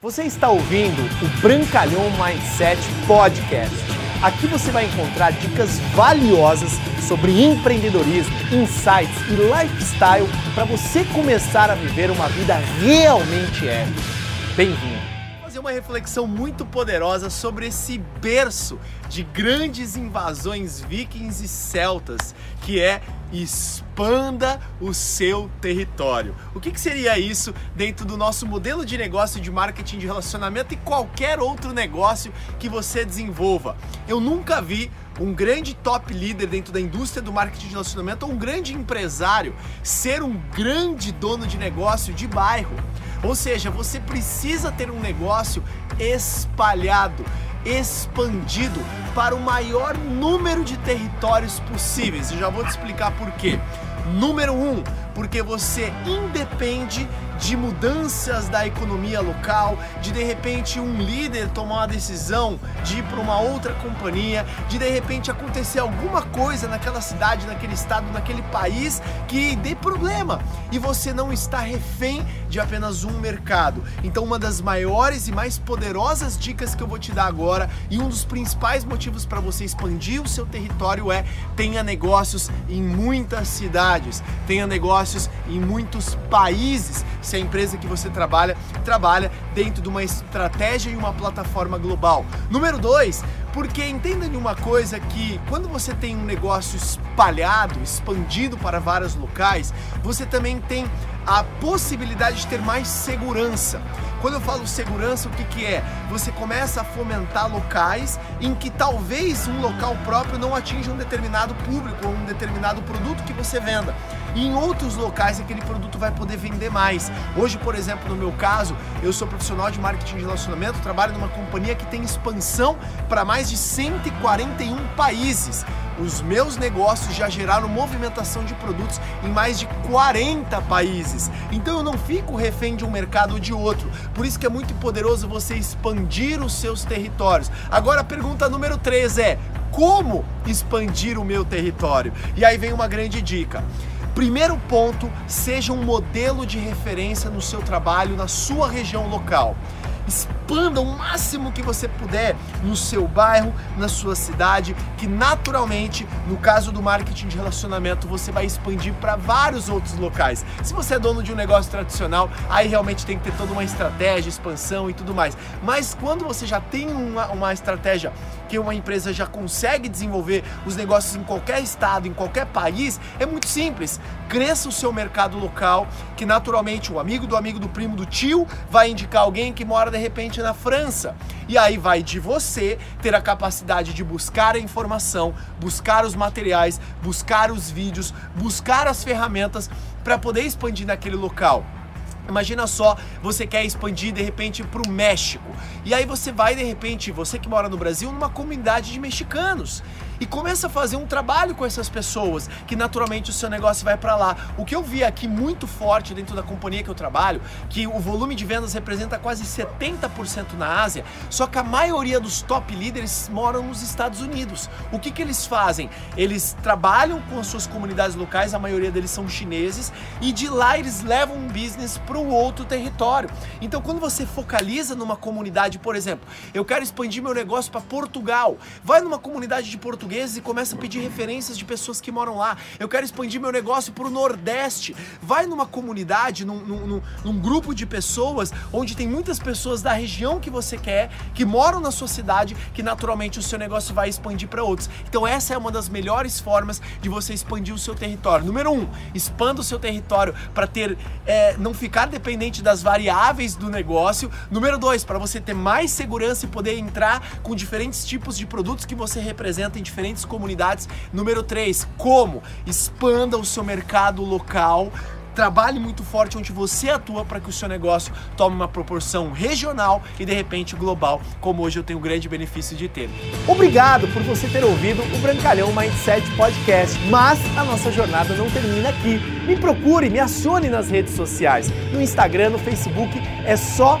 Você está ouvindo o Brancalhão Mindset Podcast. Aqui você vai encontrar dicas valiosas sobre empreendedorismo, insights e lifestyle para você começar a viver uma vida realmente épica. Bem-vindo! Fazer uma reflexão muito poderosa sobre esse berço de grandes invasões vikings e celtas, que é expanda o seu território. O que, que, seria isso dentro do nosso modelo de negócio de marketing de relacionamento e qualquer outro negócio que você desenvolva? Eu nunca vi um grande top líder dentro da indústria do marketing de relacionamento ou um grande empresário ser um grande dono de negócio de bairro. Ou seja, você precisa ter um negócio espalhado expandido para o maior número de territórios possíveis. E já vou te explicar por quê. Número um, porque você independe de mudanças da economia local, de de repente um líder tomar uma decisão de ir para uma outra companhia, de de repente acontecer alguma coisa naquela cidade, naquele estado, naquele país que dê problema e você não está refém de apenas um mercado. Então, uma das maiores e mais poderosas dicas que eu vou te dar agora e um dos principais motivos para você expandir o seu território é tenha negócios em muitas cidades, tenha negócios em muitos países se a empresa que você trabalha trabalha dentro de uma estratégia e uma plataforma global. Número dois, porque entenda de uma coisa que quando você tem um negócio espalhado, expandido para vários locais, você também tem a possibilidade de ter mais segurança. Quando eu falo segurança, o que, que é? Você começa a fomentar locais em que talvez um local próprio não atinja um determinado público ou um determinado produto que você venda. E em outros locais aquele produto vai poder vender mais. Hoje, por exemplo, no meu caso, eu sou profissional de marketing de relacionamento, trabalho numa companhia que tem expansão para mais de 141 países. Os meus negócios já geraram movimentação de produtos em mais de 40 países. Então eu não fico refém de um mercado ou de outro. Por isso que é muito poderoso você expandir os seus territórios. Agora a pergunta número 3 é: como expandir o meu território? E aí vem uma grande dica. Primeiro ponto, seja um modelo de referência no seu trabalho, na sua região local expanda o máximo que você puder no seu bairro, na sua cidade, que naturalmente, no caso do marketing de relacionamento, você vai expandir para vários outros locais. Se você é dono de um negócio tradicional, aí realmente tem que ter toda uma estratégia, expansão e tudo mais. Mas quando você já tem uma, uma estratégia que uma empresa já consegue desenvolver os negócios em qualquer estado, em qualquer país, é muito simples. Cresça o seu mercado local, que naturalmente o amigo do amigo do primo do tio vai indicar alguém que mora de repente na França. E aí vai de você ter a capacidade de buscar a informação, buscar os materiais, buscar os vídeos, buscar as ferramentas para poder expandir naquele local. Imagina só, você quer expandir de repente para o México. E aí você vai de repente, você que mora no Brasil, numa comunidade de mexicanos e começa a fazer um trabalho com essas pessoas, que naturalmente o seu negócio vai para lá. O que eu vi aqui muito forte dentro da companhia que eu trabalho, que o volume de vendas representa quase 70% na Ásia, só que a maioria dos top líderes moram nos Estados Unidos. O que, que eles fazem? Eles trabalham com as suas comunidades locais, a maioria deles são chineses, e de lá eles levam um business para o outro território. Então, quando você focaliza numa comunidade, por exemplo, eu quero expandir meu negócio para Portugal, vai numa comunidade de Portugal portugueses e começa a pedir referências de pessoas que moram lá. Eu quero expandir meu negócio para o Nordeste. Vai numa comunidade, num, num, num, grupo de pessoas onde tem muitas pessoas da região que você quer, que moram na sua cidade, que naturalmente o seu negócio vai expandir para outros. Então essa é uma das melhores formas de você expandir o seu território. Número um, expanda o seu território para ter, é, não ficar dependente das variáveis do negócio. Número dois, para você ter mais segurança e poder entrar com diferentes tipos de produtos que você representa em diferentes diferentes comunidades. Número 3, como? Expanda o seu mercado local trabalhe muito forte onde você atua para que o seu negócio tome uma proporção regional e de repente global, como hoje eu tenho o grande benefício de ter. Obrigado por você ter ouvido o Brancalhão Mindset Podcast, mas a nossa jornada não termina aqui. Me procure, me acione nas redes sociais, no Instagram, no Facebook, é só